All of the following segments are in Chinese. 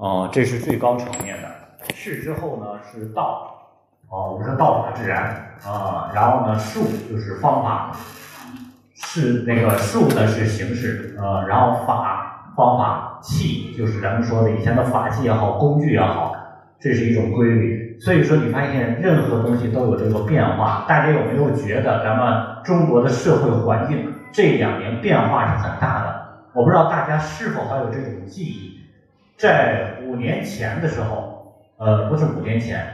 哦，这是最高层面的。士之后呢是道，哦，我们说道法自然啊，然后呢术就是方法，是那个术呢是形式，呃，然后法方法器就是咱们说的以前的法器也好，工具也好，这是一种规律。所以说你发现任何东西都有这个变化，大家有没有觉得咱们中国的社会环境这两年变化是很大的？我不知道大家是否还有这种记忆，在五年前的时候，呃，不是五年前，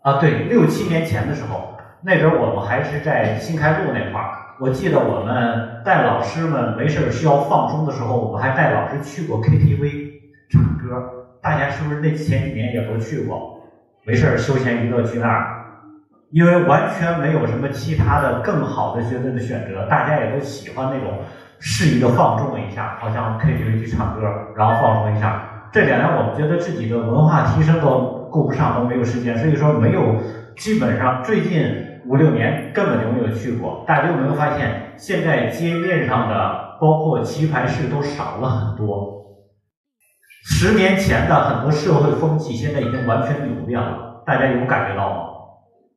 啊，对，六七年前的时候，那阵儿我们还是在新开路那块儿。我记得我们带老师们没事儿需要放松的时候，我们还带老师去过 KTV 唱歌。大家是不是那前几年也都去过？没事儿休闲娱乐去那儿，因为完全没有什么其他的更好的学生的选择，大家也都喜欢那种适宜的放纵一下，好像 KTV 去唱歌，然后放松一下。这两年我们觉得自己的文化提升都顾不上，都没有时间，所以说没有，基本上最近。五六年根本就没有去过，大家有没有发现，现在街面上的包括棋牌室都少了很多。十年前的很多社会风气，现在已经完全扭变了，大家有感觉到吗？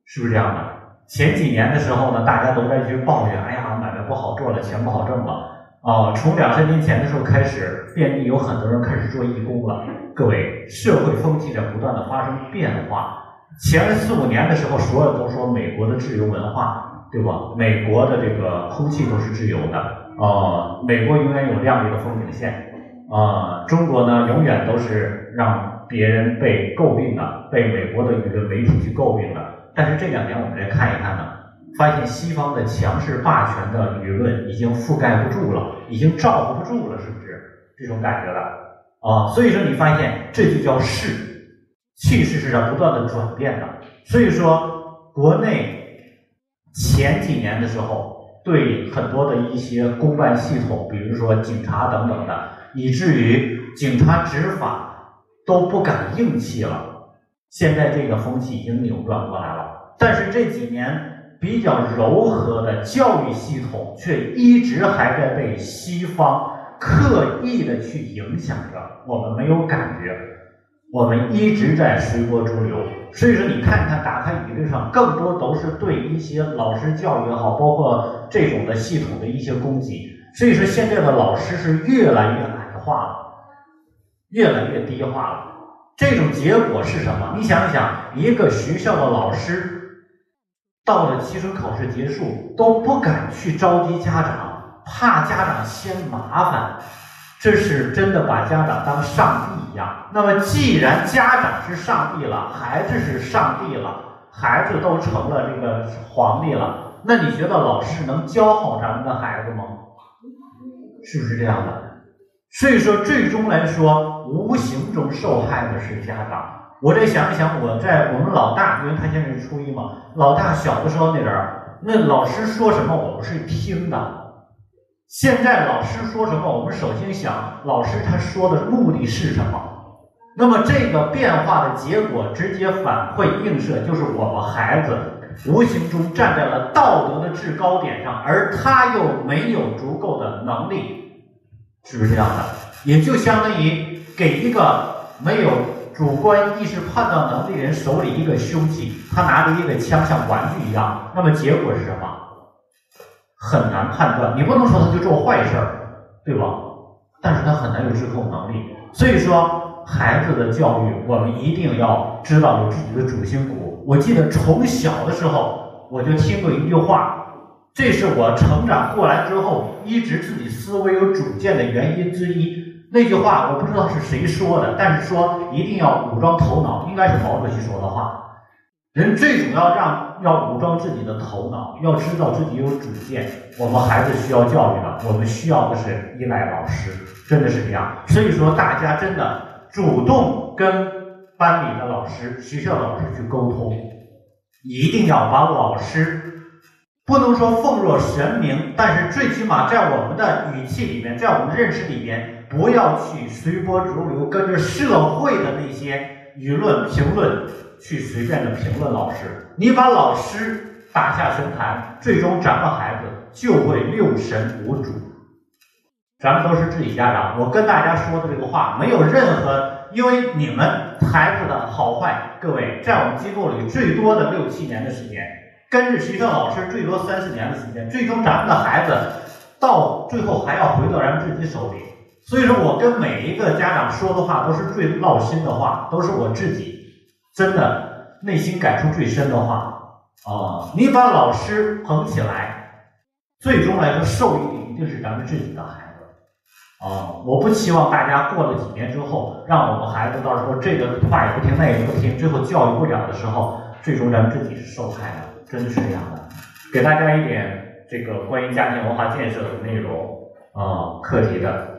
是不是这样的？前几年的时候呢，大家都在去抱怨，哎呀，买卖不好做了，钱不好挣了。啊，从两三年前的时候开始，遍地有很多人开始做义工了。各位，社会风气在不断的发生变化。前四五年的时候，所有都说美国的自由文化，对吧？美国的这个空气都是自由的，呃，美国永远有亮丽的风景线，呃，中国呢永远都是让别人被诟病的，被美国的舆论媒体去诟病的。但是这两年我们来看一看呢，发现西方的强势霸权的舆论已经覆盖不住了，已经罩不住了，是不是这种感觉了？啊，所以说你发现这就叫势。气势是在不断的转变的，所以说国内前几年的时候，对很多的一些公办系统，比如说警察等等的，以至于警察执法都不敢硬气了。现在这个风气已经扭转过来了，但是这几年比较柔和的教育系统，却一直还在被西方刻意的去影响着，我们没有感觉。我们一直在随波逐流，所以说你看看，打开舆论上更多都是对一些老师教育也好，包括这种的系统的一些攻击。所以说现在的老师是越来越矮化了，越来越低化了。这种结果是什么？你想想，一个学校的老师到了期中考试结束都不敢去召集家长，怕家长嫌麻烦。这是真的把家长当上帝一样。那么，既然家长是上帝了，孩子是上帝了，孩子都成了这个皇帝了，那你觉得老师能教好咱们的孩子吗？是不是这样的？所以说，最终来说，无形中受害的是家长。我再想一想，我在我们老大，因为他现在是初一嘛，老大小的时候那阵儿，那老师说什么，我们是听的。现在老师说什么，我们首先想老师他说的目的是什么？那么这个变化的结果直接反馈映射，就是我们孩子无形中站在了道德的制高点上，而他又没有足够的能力，是不是这样的？也就相当于给一个没有主观意识判断能力人手里一个凶器，他拿着一个枪像玩具一样，那么结果是什么？很难判断，你不能说他就做坏事儿，对吧？但是他很难有自控能力。所以说，孩子的教育，我们一定要知道有自己的主心骨。我记得从小的时候，我就听过一句话，这是我成长过来之后一直自己思维有主见的原因之一。那句话我不知道是谁说的，但是说一定要武装头脑，应该是毛主席说的话。人最主要让要武装自己的头脑，要知道自己有主见。我们孩子需要教育的，我们需要的是依赖老师，真的是这样。所以说，大家真的主动跟班里的老师、学校老师去沟通，一定要把老师不能说奉若神明，但是最起码在我们的语气里面，在我们的认识里面，不要去随波逐流，跟着社会的那些舆论评论。去随便的评论老师，你把老师打下神坛，最终咱们孩子就会六神无主。咱们都是自己家长，我跟大家说的这个话没有任何，因为你们孩子的好坏，各位在我们机构里最多的六七年的时间，跟着学校老师最多三四年的时间，最终咱们的孩子到最后还要回到咱们自己手里。所以说我跟每一个家长说的话都是最闹心的话，都是我自己真的内心感触最深的话啊！你把老师捧起来，最终来说受益的一定是咱们自己的孩子啊！我不希望大家过了几年之后，让我们孩子到时候这个话也不听，那也不听，最后教育不了的时候，最终咱们自己是受害的，真的是这样的。给大家一点这个关于家庭文化建设的内容啊课题的。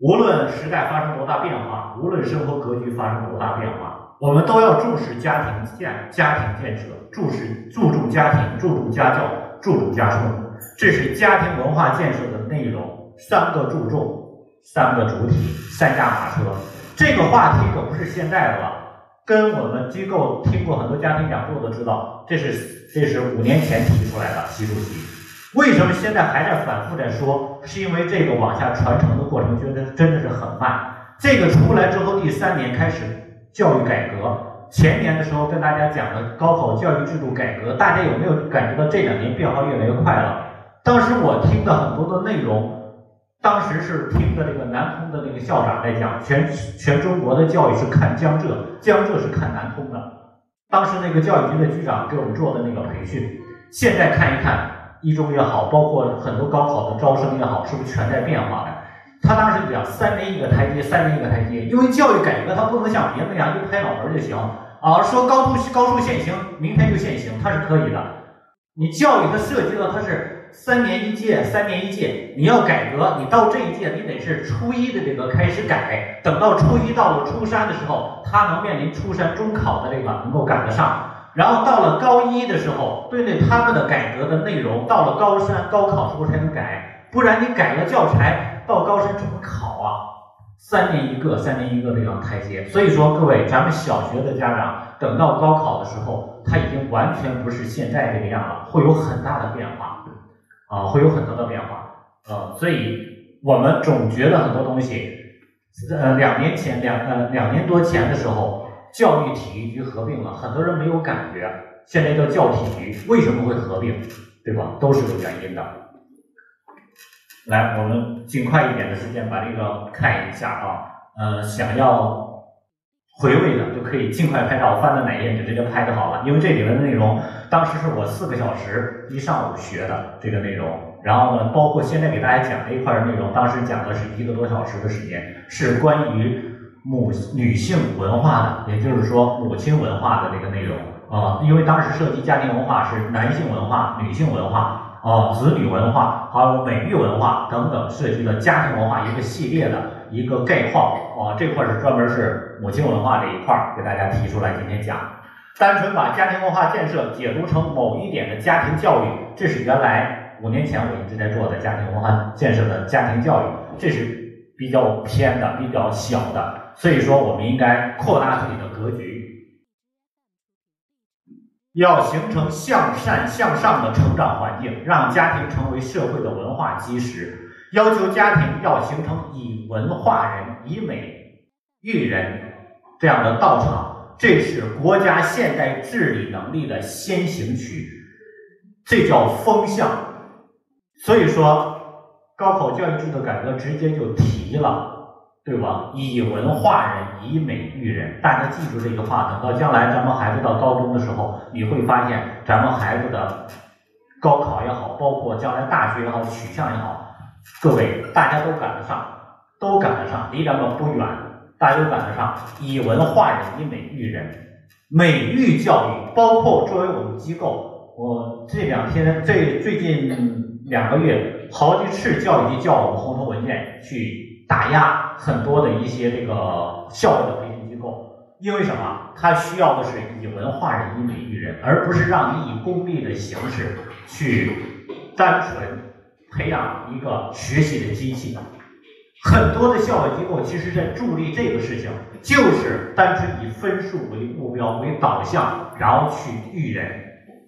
无论时代发生多大变化，无论生活格局发生多大变化，我们都要重视家庭建家庭建设，重视注重家庭，注重家教，注重家风，这是家庭文化建设的内容。三个注重，三个主体，三驾马车。这个话题可不是现在的了，跟我们机构听过很多家庭讲座都知道，这是这是五年前提出来的习主席。为什么现在还在反复在说？是因为这个往下传承的过程，觉得真的是很慢。这个出来之后，第三年开始教育改革。前年的时候跟大家讲的高考教育制度改革，大家有没有感觉到这两年变化越来越快了？当时我听的很多的内容，当时是听的这个南通的那个校长在讲，全全中国的教育是看江浙，江浙是看南通的。当时那个教育局的局长给我们做的那个培训，现在看一看。一中也好，包括很多高考的招生也好，是不是全在变化的？他当时讲三年一个台阶，三年一个台阶，因为教育改革它不能像别的那样一拍脑门就行啊，说高处高处现行，明天就限行，它是可以的。你教育它涉及到它是三年一届，三年一届，你要改革，你到这一届你得是初一的这个开始改，等到初一到了初三的时候，他能面临初三中考的这个能够赶得上。然后到了高一的时候，对对他们的改革的内容，到了高三高考时候才能改，不然你改了教材，到高三怎么考啊？三年一个，三年一个这样台阶。所以说，各位，咱们小学的家长，等到高考的时候，他已经完全不是现在这个样了，会有很大的变化，啊，会有很多的变化，呃，所以我们总觉得很多东西，呃，两年前两呃两年多前的时候。教育体育局合并了，很多人没有感觉。现在叫教体局，为什么会合并？对吧？都是有原因的。来，我们尽快一点的时间把这个看一下啊。呃，想要回味的就可以尽快拍照，翻到哪页就直接拍就好了。因为这里面的内容，当时是我四个小时一上午学的这个内容，然后呢，包括现在给大家讲这一块的内容，当时讲的是一个多小时的时间，是关于。母女性文化的，也就是说母亲文化的这个内容啊，因为当时涉及家庭文化是男性文化、女性文化啊、子女文化，还有美育文化等等，涉及了家庭文化一个系列的一个概况啊。这块是专门是母亲文化这一块给大家提出来今天讲。单纯把家庭文化建设解读成某一点的家庭教育，这是原来五年前我一直在做的家庭文化建设的家庭教育，这是比较偏的、比较小的。所以说，我们应该扩大自己的格局，要形成向善向上的成长环境，让家庭成为社会的文化基石。要求家庭要形成以文化人、以美育人这样的道场，这是国家现代治理能力的先行区，这叫风向。所以说，高考教育制度改革直接就提了。对吧？以文化人，以美育人。大家记住这句话，等到将来咱们孩子到高中的时候，你会发现咱们孩子的高考也好，包括将来大学也好，取向也好，各位大家都赶得上，都赶得上，离咱们不远，大家都赶得上。以文化人，以美育人。美育教育，包括作为我们机构，我这两天这最近两个月，好几次教育局叫我们红头文件去。打压很多的一些这个校外的培训机构，因为什么？他需要的是以文化人、以美育人，而不是让你以功利的形式去单纯培养一个学习的机器。很多的校外机构其实在助力这个事情，就是单纯以分数为目标为导向，然后去育人。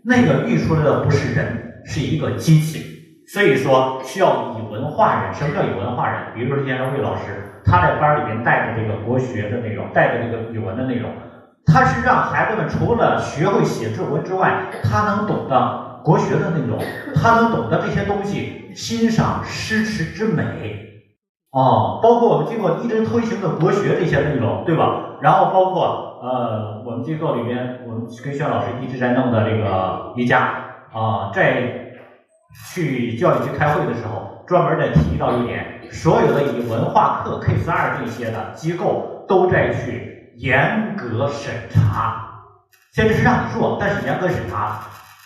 那个育出来的不是人，是一个机器。所以说需要以文化人。什么叫以文化人？比如说，今天魏老师，他在班里面带的这个国学的内容，带的这个语文的内容，他是让孩子们除了学会写作文之外，他能懂得国学的内容，他能懂得这些东西，欣赏诗词之美。哦，包括我们机构一直推行的国学这些内容，对吧？然后包括呃，我们机构里边，我们跟轩老师一直在弄的这个瑜伽啊，在去教育局开会的时候，专门在提到一点，所有的以文化课 K 十二这些的机构都在去严格审查，现在是让你做，但是严格审查。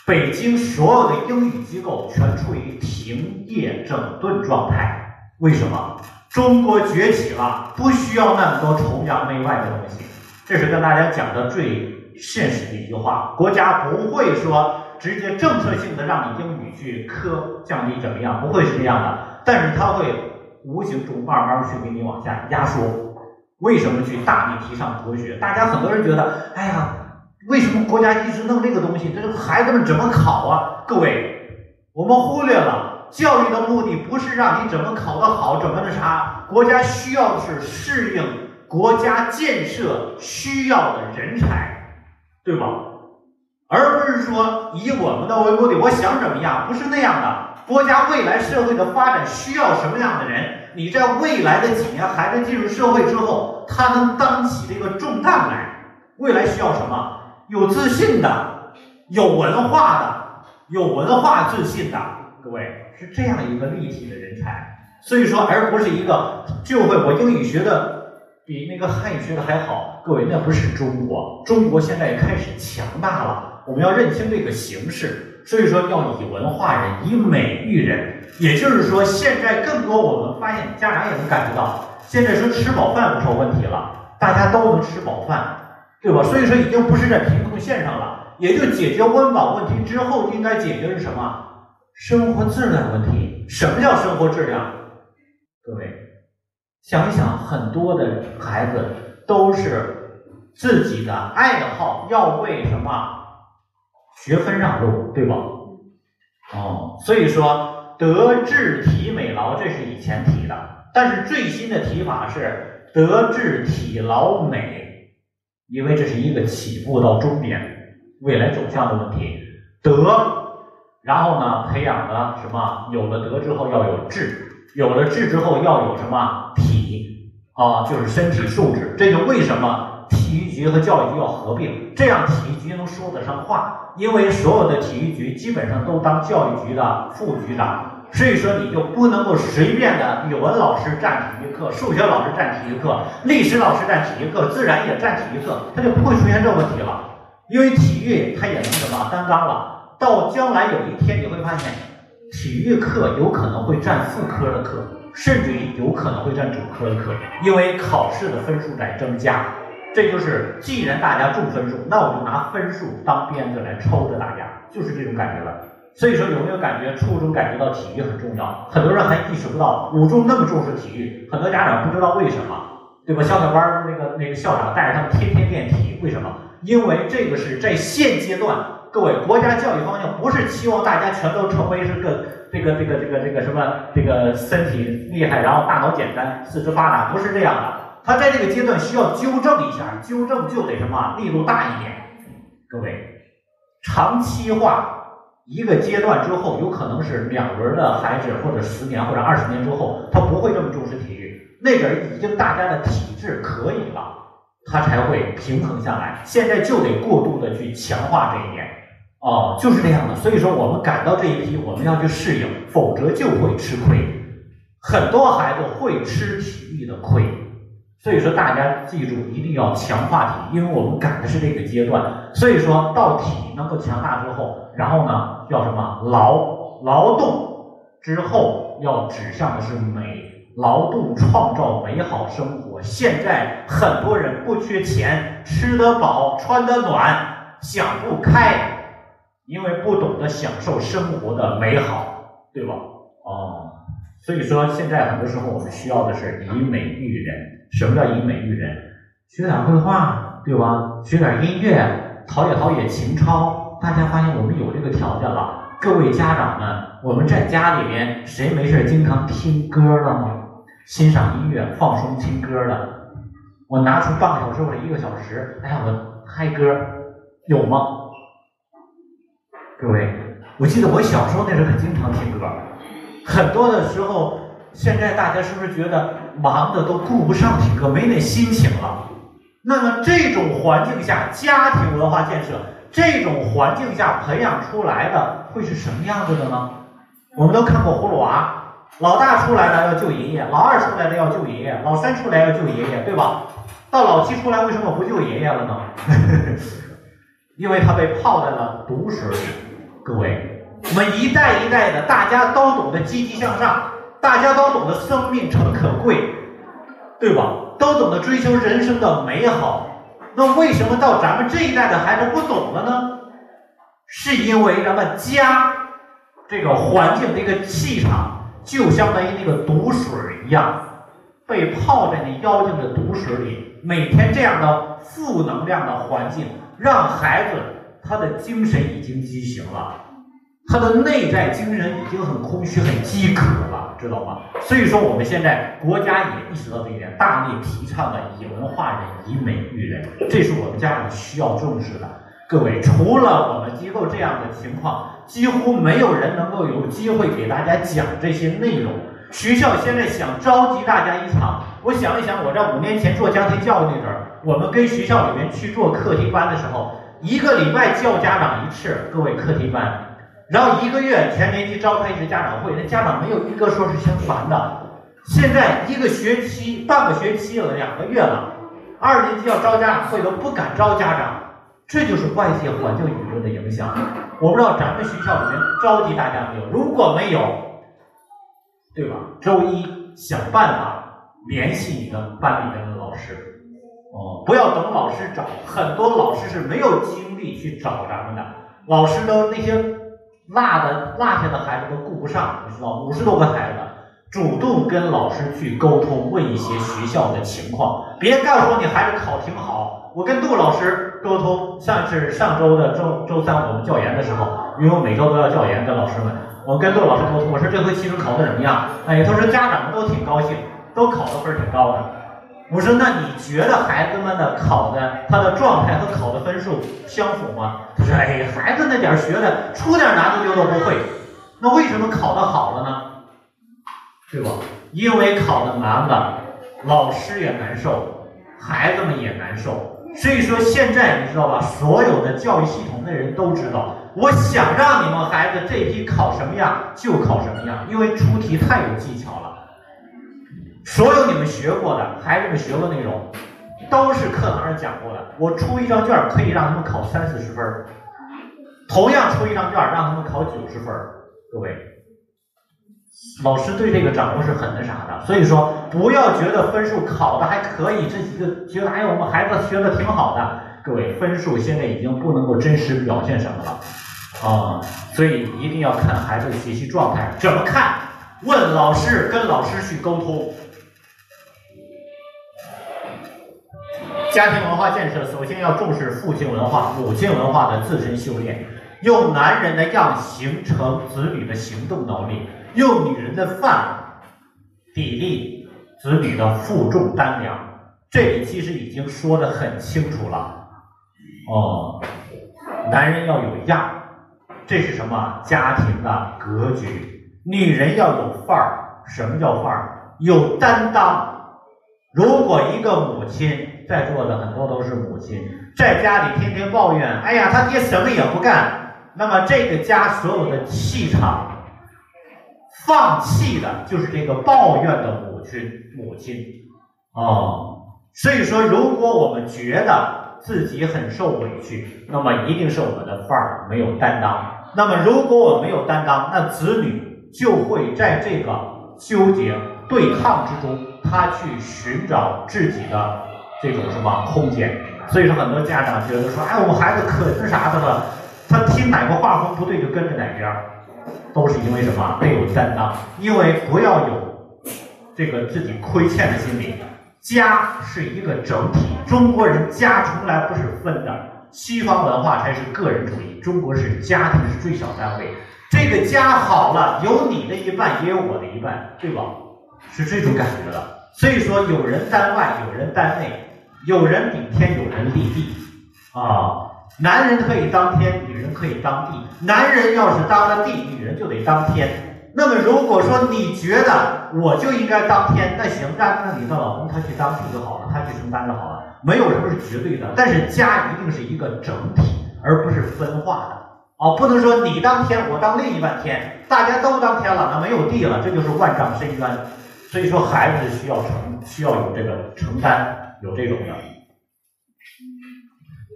北京所有的英语机构全处于停业整顿状态。为什么中国崛起了，不需要那么多崇洋媚外的东西？这是跟大家讲的最现实的一句话。国家不会说直接政策性的让你英语去科降低怎么样，不会是这样的。但是它会无形中慢慢去给你往下压缩。为什么去大力提倡国学？大家很多人觉得，哎呀，为什么国家一直弄这个东西？这个孩子们怎么考啊？各位，我们忽略了。教育的目的不是让你怎么考得好，怎么那啥，国家需要的是适应国家建设需要的人才，对吧？而不是说以我们的为目的，我想怎么样，不是那样的。国家未来社会的发展需要什么样的人？你在未来的几年，孩子进入社会之后，他能担起这个重担来。未来需要什么？有自信的，有文化的，有文化自信的，各位。是这样一个立体的人才，所以说，而不是一个就会我英语学的比那个汉语学的还好。各位，那不是中国，中国现在开始强大了。我们要认清这个形势，所以说要以文化人，以美育人。也就是说，现在更多我们发现，家长也能感觉到，现在说吃饱饭不成问题了，大家都能吃饱饭，对吧？所以说，已经不是在贫困线上了，也就解决温饱问题之后，应该解决是什么？生活质量问题，什么叫生活质量？各位想一想，很多的孩子都是自己的爱好要为什么学分让路，对吧？哦，所以说德智体美劳，这是以前提的，但是最新的提法是德智体劳美，因为这是一个起步到终点，未来走向的问题，德。然后呢，培养的什么？有了德之后要有智，有了智之后要有什么体啊？就是身体素质。这就为什么体育局和教育局要合并，这样体育局能说得上话。因为所有的体育局基本上都当教育局的副局长，所以说你就不能够随便的语文老师占体育课，数学老师占体育课，历史老师占体育课，自然也占体育课，他就不会出现这问题了。因为体育他也能什么担当了。到将来有一天，你会发现，体育课有可能会占副科的课，甚至于有可能会占主科的课，因为考试的分数在增加。这就是，既然大家重分数，那我就拿分数当鞭子来抽着大家，就是这种感觉了。所以说，有没有感觉初中感觉到体育很重要？很多人还意识不到五中那么重视体育，很多家长不知道为什么，对吧？小小班那个那个校长带着他们天天练体，为什么？因为这个是在现阶段。各位，国家教育方向不是期望大家全都成为是个这个这个这个这个什么这个身体厉害，然后大脑简单，四肢发达，不是这样的。他在这个阶段需要纠正一下，纠正就得什么力度大一点。各位，长期化一个阶段之后，有可能是两轮的孩子，或者十年或者二十年之后，他不会这么重视体育。那边已经大家的体质可以了，他才会平衡下来。现在就得过度的去强化这一点。哦，就是这样的。所以说，我们赶到这一批，我们要去适应，否则就会吃亏。很多孩子会吃体育的亏。所以说，大家记住，一定要强化体，因为我们赶的是这个阶段。所以说到体能够强大之后，然后呢，要什么劳劳动之后要指向的是美，劳动创造美好生活。现在很多人不缺钱，吃得饱，穿得暖，想不开。因为不懂得享受生活的美好，对吧？哦，所以说现在很多时候我们需要的是以美育人。什么叫以美育人？学点绘画，对吧？学点音乐，陶冶陶冶情操。大家发现我们有这个条件了，各位家长们，我们在家里面谁没事经常听歌的吗？欣赏音乐、放松听歌的，我拿出半个小时或者一个小时，哎呀，我嗨歌，有吗？各位，我记得我小时候那时候可经常听歌，很多的时候，现在大家是不是觉得忙的都顾不上听歌，没那心情了？那么这种环境下，家庭文化建设，这种环境下培养出来的会是什么样子的呢？我们都看过葫芦娃。老大出来了要救爷爷，老二出来了要救爷爷，老三出来要救爷爷，对吧？到老七出来为什么不救爷爷了呢？因为他被泡在了毒水里。各位，我们一代一代的，大家都懂得积极向上，大家都懂得生命诚可贵，对吧？都懂得追求人生的美好。那为什么到咱们这一代的孩子不懂了呢？是因为咱们家这个环境这个气场。就相当于那个毒水一样，被泡在那妖精的毒水里。每天这样的负能量的环境，让孩子他的精神已经畸形了，他的内在精神已经很空虚、很饥渴了，知道吗？所以说，我们现在国家也意识到这一点，大力提倡的以文化人、以美育人，这是我们家长需要重视的。各位，除了我们机构这样的情况，几乎没有人能够有机会给大家讲这些内容。学校现在想召集大家一场，我想一想，我在五年前做家庭教育那阵儿，我们跟学校里面去做课题班的时候，一个礼拜叫家长一次，各位课题班，然后一个月全年级召开一次家长会，那家长没有一个说是嫌烦的。现在一个学期、半个学期了，两个月了，二年级要招家长会都不敢招家长。这就是外界环境舆论的影响。我不知道咱们学校里面召集大家没有？如果没有，对吧？周一想办法联系你的班里面的老师。哦，不要等老师找，很多老师是没有精力去找咱们的。老师都那些落的落下的孩子都顾不上，你知道五十多个孩子，主动跟老师去沟通，问一些学校的情况。别告诉我你孩子考挺好。我跟杜老师沟通，上次上周的周周三我们教研的时候，因为我每周都要教研跟老师们，我跟杜老师沟通，我说这回期中考的怎么样？哎，他说家长们都挺高兴，都考的分挺高的。我说那你觉得孩子们的考的他的状态和考的分数相符吗？他说哎，孩子那点学的出点难度就都不会，那为什么考的好了呢？对吧？因为考的难了，老师也难受，孩子们也难受。所以说现在你知道吧？所有的教育系统的人都知道，我想让你们孩子这批考什么样就考什么样，因为出题太有技巧了。所有你们学过的孩子们学过内容，都是课堂上讲过的。我出一张卷可以让他们考三四十分同样出一张卷让他们考九十分各位。老师对这个掌握是很那啥的，所以说不要觉得分数考的还可以，这几个觉得哎我们孩子学的挺好的，各位分数现在已经不能够真实表现什么了啊，所以一定要看孩子的学习状态，怎么看？问老师，跟老师去沟通。家庭文化建设首先要重视父亲文化、母亲文化的自身修炼，用男人的样形成子女的行动能力。用女人的饭砥砺子女的负重担量，这里其实已经说的很清楚了。哦，男人要有样，这是什么？家庭的格局。女人要有范儿，什么叫范儿？有担当。如果一个母亲在座的很多都是母亲，在家里天天抱怨，哎呀，他爹什么也不干，那么这个家所有的气场。放弃的就是这个抱怨的母亲，母亲，哦，所以说，如果我们觉得自己很受委屈，那么一定是我们的范儿没有担当。那么，如果我没有担当，那子女就会在这个纠结对抗之中，他去寻找自己的这种什么空间。所以说，很多家长觉得说，哎，我们孩子可那啥的了，他听哪个画风不对就跟着哪边。都是因为什么？没有担当，因为不要有这个自己亏欠的心理。家是一个整体，中国人家从来不是分的，西方文化才是个人主义，中国是家庭是最小单位。这个家好了，有你的一半，也有我的一半，对吧？是这种感觉的。所以说，有人单外，有人单内，有人顶天，有人立地啊。男人可以当天，女人可以当地。男人要是当了地，女人就得当天。那么，如果说你觉得我就应该当天，那行，那那你的老公他去当地就好了，他去承担就好了，没有什么是绝对的。但是家一定是一个整体，而不是分化的。哦，不能说你当天，我当另一半天，大家都当天了，那没有地了，这就是万丈深渊。所以说，孩子需要承，需要有这个承担，有这种的。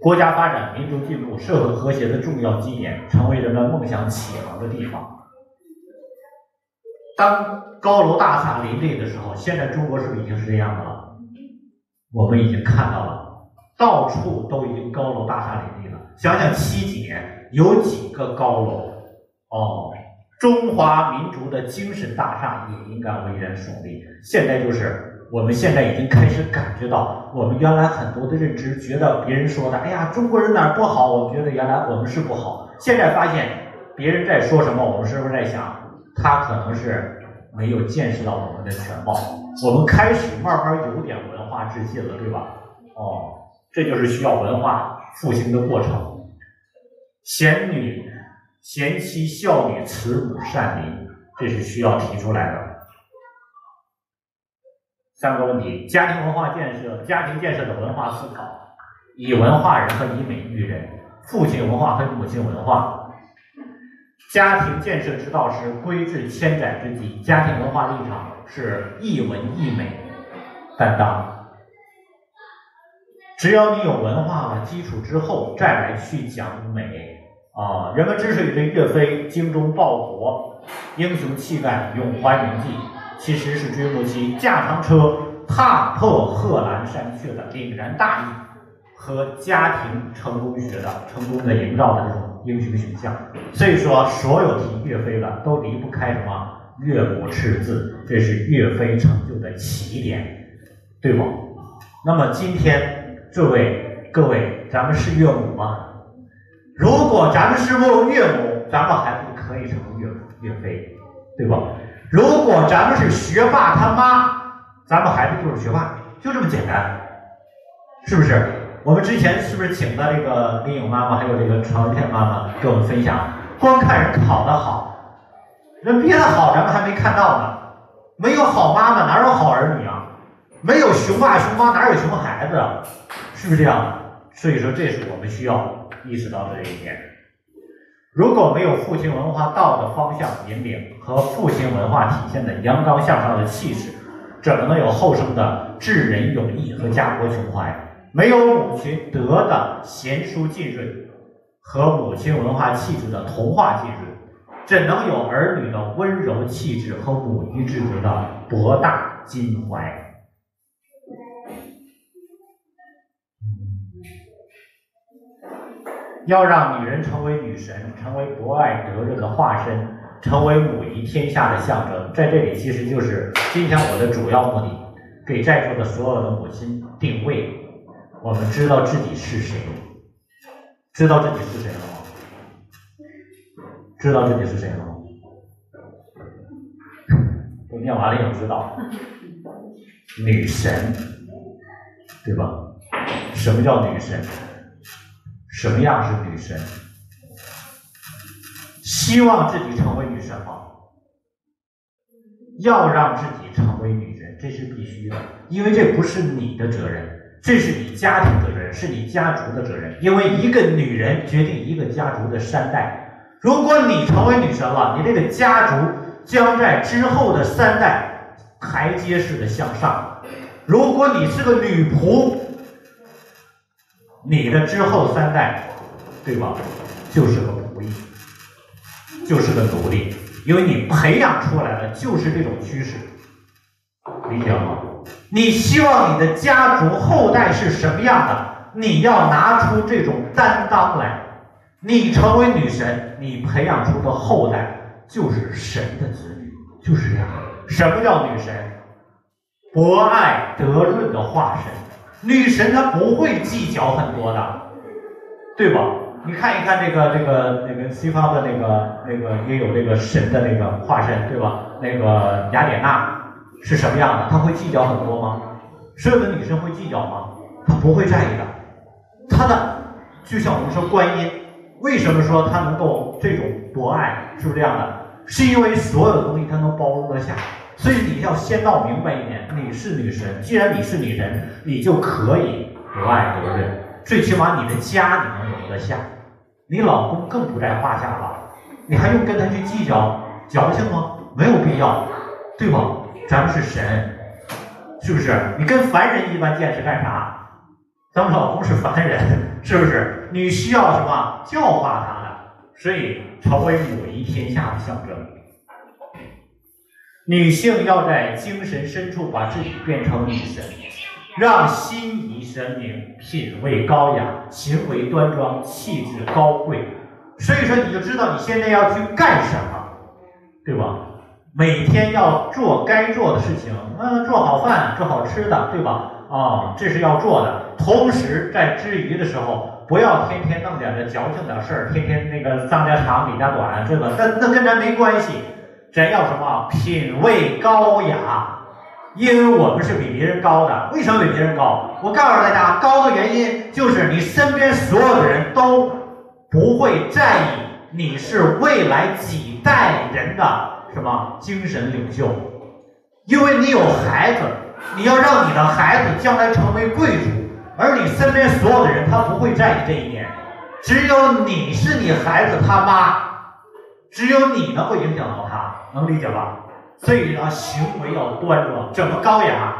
国家发展、民族进步、社会和谐的重要基点，成为人们梦想起航的地方。当高楼大厦林立的时候，现在中国是不是已经是这样的了？我们已经看到了，到处都已经高楼大厦林立了。想想七几年有几个高楼？哦，中华民族的精神大厦也应该巍然耸立。现在就是。我们现在已经开始感觉到，我们原来很多的认知，觉得别人说的，哎呀，中国人哪儿不好？我们觉得原来我们是不好。现在发现别人在说什么，我们是不是在想，他可能是没有见识到我们的全貌？我们开始慢慢有点文化自信了，对吧？哦，这就是需要文化复兴的过程。贤女、贤妻、孝女、慈母、善邻，这是需要提出来的。三个问题：家庭文化建设，家庭建设的文化思考，以文化人和以美育人，父亲文化和母亲文化。家庭建设之道是规制千载之计，家庭文化立场是一文一美担当。只要你有文化的基础之后，再来去讲美啊！人们之所以对岳飞精忠报国、英雄气概、永怀铭记。其实是追慕其驾长车踏破贺兰山穴的凛然大义和家庭成功学的成功的营造的这种英雄形象。所以说，所有提岳飞的都离不开什么岳母赤字，这是岳飞成就的起点，对不？那么今天这位各位，咱们是岳母吗？如果咱们是岳母，咱们还不可以成为岳岳飞，对吧？如果咱们是学霸他妈，咱们孩子就是学霸，就这么简单，是不是？我们之前是不是请的这个林颖妈妈，还有这个常文片妈妈给我们分享？光看人考得好，人别的好咱们还没看到呢。没有好妈妈哪有好儿女啊？没有熊爸熊妈哪有熊孩子啊？是不是这样？所以说，这是我们需要意识到的这一点。如果没有父亲文化道的方向引领和父亲文化体现的阳刚向上的气势，怎么能有后生的智仁勇毅和家国情怀？没有母亲德的贤淑浸润和母亲文化气质的童话浸润，怎能有儿女的温柔气质和母仪之德的博大襟怀？要让女人成为女神，成为博爱德润的化身，成为母仪天下的象征，在这里其实就是今天我的主要目的，给在座的所有的母亲定位，我们知道自己是谁，知道自己是谁了吗？知道自己是谁了吗？都念完了也知道，女神，对吧？什么叫女神？什么样是女神？希望自己成为女神吗？要让自己成为女人，这是必须的，因为这不是你的责任，这是你家庭的责任，是你家族的责任。因为一个女人决定一个家族的三代。如果你成为女神了，你这个家族将在之后的三代台阶式的向上。如果你是个女仆，你的之后三代，对吧？就是个仆役，就是个奴隶，因为你培养出来的就是这种趋势，理解吗？你希望你的家族后代是什么样的？你要拿出这种担当来。你成为女神，你培养出的后代就是神的子女，就是这样。什么叫女神？博爱德润的化身。女神她不会计较很多的，对吧？你看一看这个这个那个西方的那个那个也有这个神的那个化身，对吧？那个雅典娜是什么样的？她会计较很多吗？所有的女生会计较吗？她不会在意的。她的就像我们说观音，为什么说她能够这种博爱？是不是这样的？是因为所有的东西她能包容得下。所以你要先闹明白一点，你是女神，既然你是女人，你就可以博爱得人，最起码你的家你能容得下，你老公更不在话下了，你还用跟他去计较矫情吗？没有必要，对吧？咱们是神，是不是？你跟凡人一般见识干啥？咱们老公是凡人，是不是？你需要什么教化他的，所以成为母仪天下的象征。女性要在精神深处把自己变成女神，让心仪神明，品味高雅，行为端庄，气质高贵。所以说，你就知道你现在要去干什么，对吧？每天要做该做的事情，嗯，做好饭，做好吃的，对吧？啊，这是要做的。同时，在之余的时候，不要天天弄点这矫情点事儿，天天那个张家长李家短，这个那那跟咱没关系。咱要什么？品味高雅，因为我们是比别人高的。为什么比别人高？我告诉大家，高的原因就是你身边所有的人都不会在意你是未来几代人的什么精神领袖，因为你有孩子，你要让你的孩子将来成为贵族，而你身边所有的人他不会在意这一点，只有你是你孩子他妈，只有你能够影响到他。能理解吧？所以啊，行为要端庄，怎么高雅？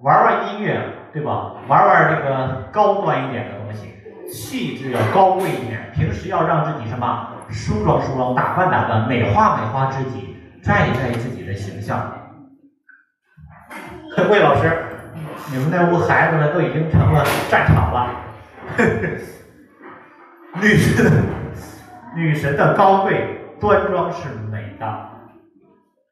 玩玩音乐，对吧？玩玩这个高端一点的东西，气质要高贵一点。平时要让自己什么梳妆梳妆，打扮打扮，美化美化自己，在意在意自己的形象。魏老师，你们那屋孩子们都已经成了战场了。女神，女神的高贵端庄是美的。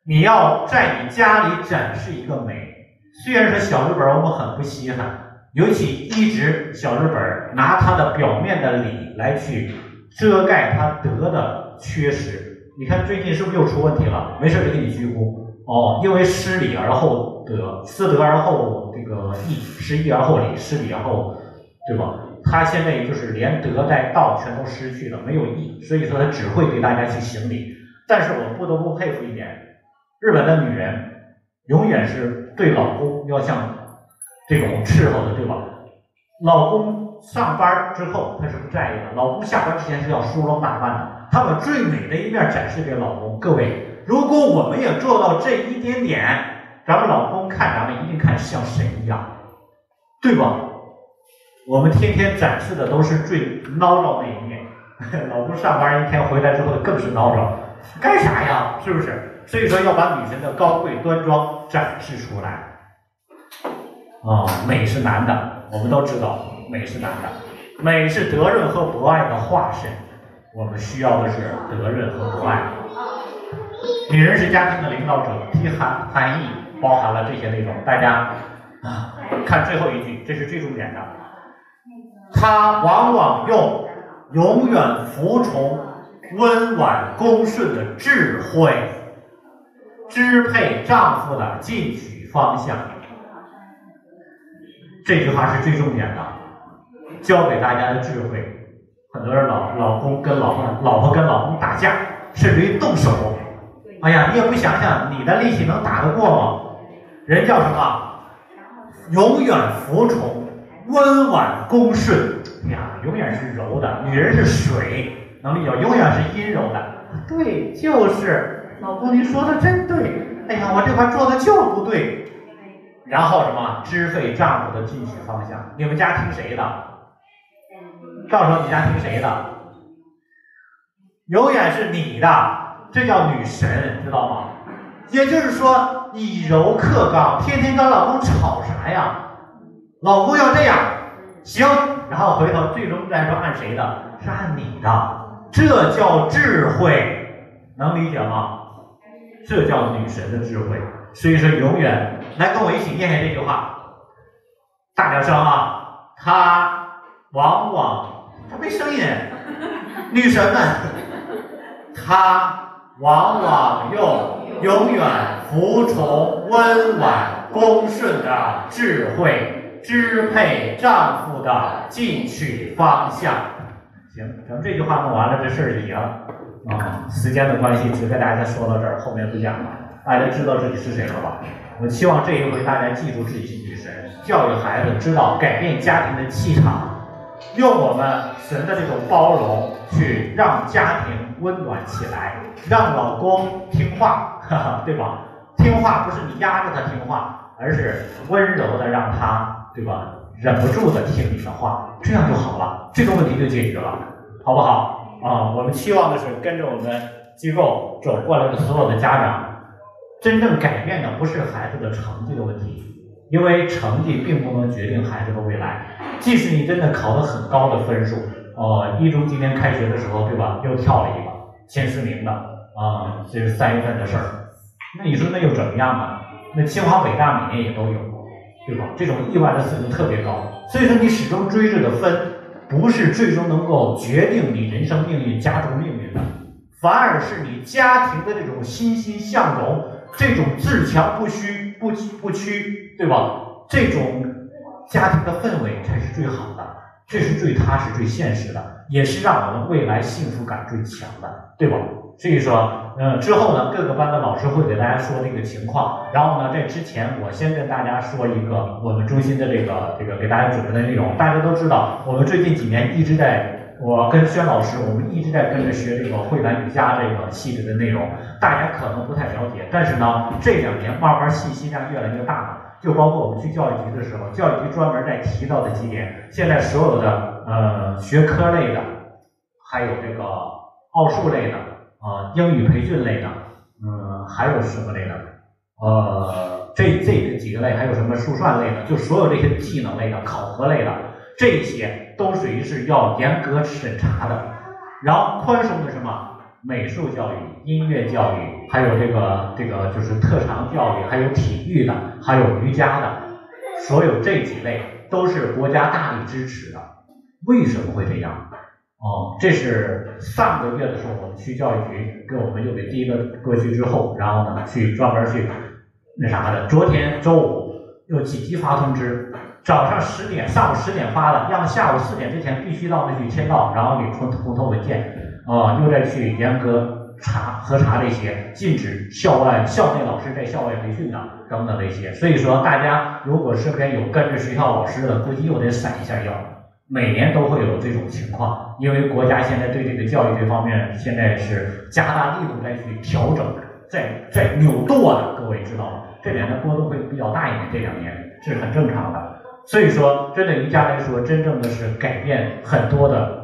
你要在你家里展示一个美，虽然说小日本我们很不稀罕，尤其一直小日本拿它的表面的礼来去遮盖它德的缺失。你看最近是不是又出问题了？没事就给你鞠躬哦，因为失礼而后德，失德而后这个义，失义而后礼，失礼而后，对吧？他现在也就是连德带道全都失去了，没有义，所以说他只会给大家去行礼。但是我不得不佩服一点。日本的女人永远是对老公要像这种伺候的，对吧？老公上班之后她是不在意的，老公下班之前是要梳妆打扮的，她把最美的一面展示给老公。各位，如果我们也做到这一点点，咱们老公看咱们一定看像神一样，对吧？我们天天展示的都是最孬孬那一面，老公上班一天回来之后更是孬孬，干啥呀？是不是？所以说要把女神的高贵端庄展示出来，啊，美是男的，我们都知道，美是男的，美是德润和博爱的化身，我们需要的是德润和博爱。女人是家庭的领导者，其含含义包含了这些内容，大家啊，看最后一句，这是最重点的，她往往用永远服从、温婉恭顺的智慧。支配丈夫的进取方向，这句话是最重点的，教给大家的智慧。很多人老老公跟老婆，老婆跟老公打架，甚至于动手。哎呀，你也不想想，你的力气能打得过吗？人叫什么？永远服从，温婉恭顺。哎呀，永远是柔的。女人是水，能理解？永远是阴柔的。对，就是。老公，您说的真对。哎呀，我这块做的就不对。然后什么？支配丈夫的进取方向。你们家听谁的？到时候你家听谁的？永远是你的，这叫女神，知道吗？也就是说，以柔克刚，天天跟老公吵啥呀？老公要这样，行。然后回头最终再说按谁的？是按你的。这叫智慧，能理解吗？这叫女神的智慧，所以说永远来跟我一起念念这句话，大点声啊！她往往她没声音。女神们，她往往用永远服从、温婉、恭顺的智慧支配丈夫的进取方向。行，咱们这句话弄完了，这事儿就赢啊，时间的关系，只跟大家说到这儿，后面不讲了。大家知道自己是谁了吧？我希望这一回大家记住自己是女神，教育孩子知道改变家庭的气场，用我们神的这种包容去让家庭温暖起来，让老公听话，哈哈，对吧？听话不是你压着他听话，而是温柔的让他，对吧？忍不住的听你的话，这样就好了，这个问题就解决了，好不好？啊，我们期望的是跟着我们机构走过来的所有的家长。真正改变的不是孩子的成绩的问题，因为成绩并不能决定孩子的未来。即使你真的考了很高的分数，哦，一中今年开学的时候，对吧？又跳了一个前十名的，啊，这是三月份的事儿。那你说那又怎么样呢？那清华北大每年也都有，对吧？这种意外的次数特别高。所以说你始终追着的分，不是最终能够决定你人生命运、家族命运的，反而是你家庭的这种欣欣向荣。这种自强不屈、不不屈，对吧？这种家庭的氛围才是最好的，这是最踏实、最现实的，也是让我们未来幸福感最强的，对吧？所以说，嗯，之后呢，各个班的老师会给大家说这个情况。然后呢，在之前，我先跟大家说一个我们中心的这个这个给大家准备的内容。大家都知道，我们最近几年一直在。我跟轩老师，我们一直在跟着学这个慧兰瑜伽这个系列的内容，大家可能不太了解，但是呢，这两年慢慢信息量越来越大了。就包括我们去教育局的时候，教育局专门在提到的几点，现在所有的呃学科类的，还有这个奥数类的，啊英语培训类的，嗯还有什么类的？呃这这几个类还有什么数算类的？就所有这些技能类的、考核类的。这些都属于是要严格审查的，然后宽松的什么美术教育、音乐教育，还有这个这个就是特长教育，还有体育的，还有瑜伽的，所有这几类都是国家大力支持的。为什么会这样？哦，这是上个月的时候，我们区教育局给我们又给第一个过去之后，然后呢去专门去那啥的。昨天周五又紧急发通知。早上十点，上午十点发的，让下午四点之前必须到那去签到，然后给出红头文件，啊，又再去严格查核查这些，禁止校外校内老师在校外培训的等等这些。所以说，大家如果身边有跟着学校老师的，估计又得闪一下腰。每年都会有这种情况，因为国家现在对这个教育这方面现在是加大力度再去调整，在在扭舵的，各位知道吗？这两年波动会比较大一点，这两年是很正常的。所以说，这对瑜伽来说，真正的是改变很多的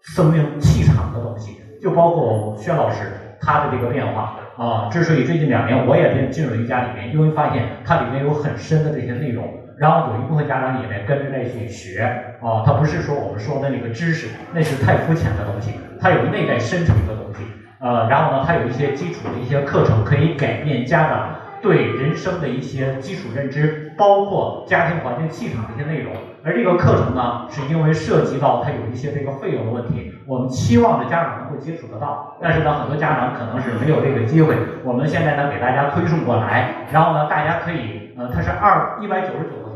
生命气场的东西，就包括薛老师他的这个变化啊。之所以最近两年我也进进入瑜伽里面，因为发现它里面有很深的这些内容，然后有一部分家长也在跟着在去学啊。它不是说我们说的那个知识，那是太肤浅的东西，它有内在深层的东西呃，然后呢，它有一些基础的一些课程，可以改变家长对人生的一些基础认知。包括家庭环境气场的一些内容，而这个课程呢，是因为涉及到它有一些这个费用的问题，我们期望着家长能够接触得到，但是呢，很多家长可能是没有这个机会。我们现在呢，给大家推送过来，然后呢，大家可以，呃，它是二一百九十九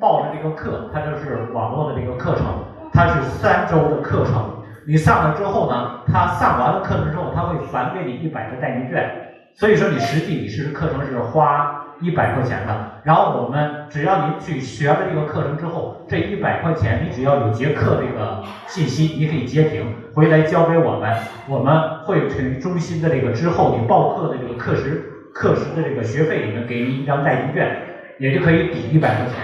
报的这个课，它就是网络的这个课程，它是三周的课程，你上了之后呢，他上完了课程之后，他会返给你一百个代金券，所以说你实际你是课程是花。一百块钱的，然后我们只要你去学了这个课程之后，这一百块钱你只要有节课这个信息，你可以截屏回来交给我们，我们会从中心的这个之后你报课的这个课时课时的这个学费里面给你一张代金券，也就可以抵一百块钱。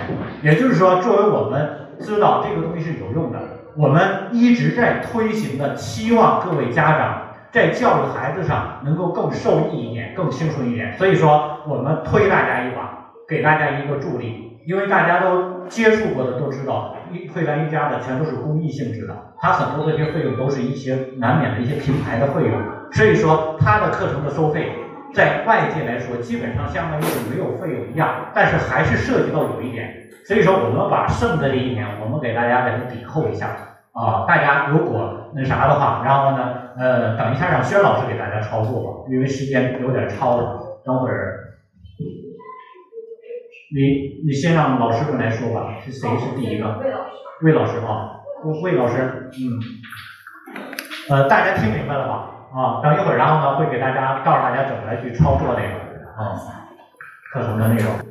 也就是说，作为我们知道这个东西是有用的，我们一直在推行的，期望各位家长。在教育孩子上能够更受益一点，更轻松一点，所以说我们推大家一把，给大家一个助力，因为大家都接触过的都知道，一会来瑜伽的全都是公益性质的，它很多的这些费用都是一些难免的一些平台的费用，所以说它的课程的收费，在外界来说基本上相当于是没有费用一样，但是还是涉及到有一点，所以说我们把剩的这一年，我们给大家给它抵扣一下。啊，大家如果那啥的话，然后呢，呃，等一下让薛老师给大家操作吧，因为时间有点超了，等会儿你你先让老师们来说吧，是谁是第一个？魏老师。魏老师啊，魏老师，嗯，呃，大家听明白了吧？啊，等一会儿，然后呢，会给大家告诉大家怎么来去操作那个啊课程的内容。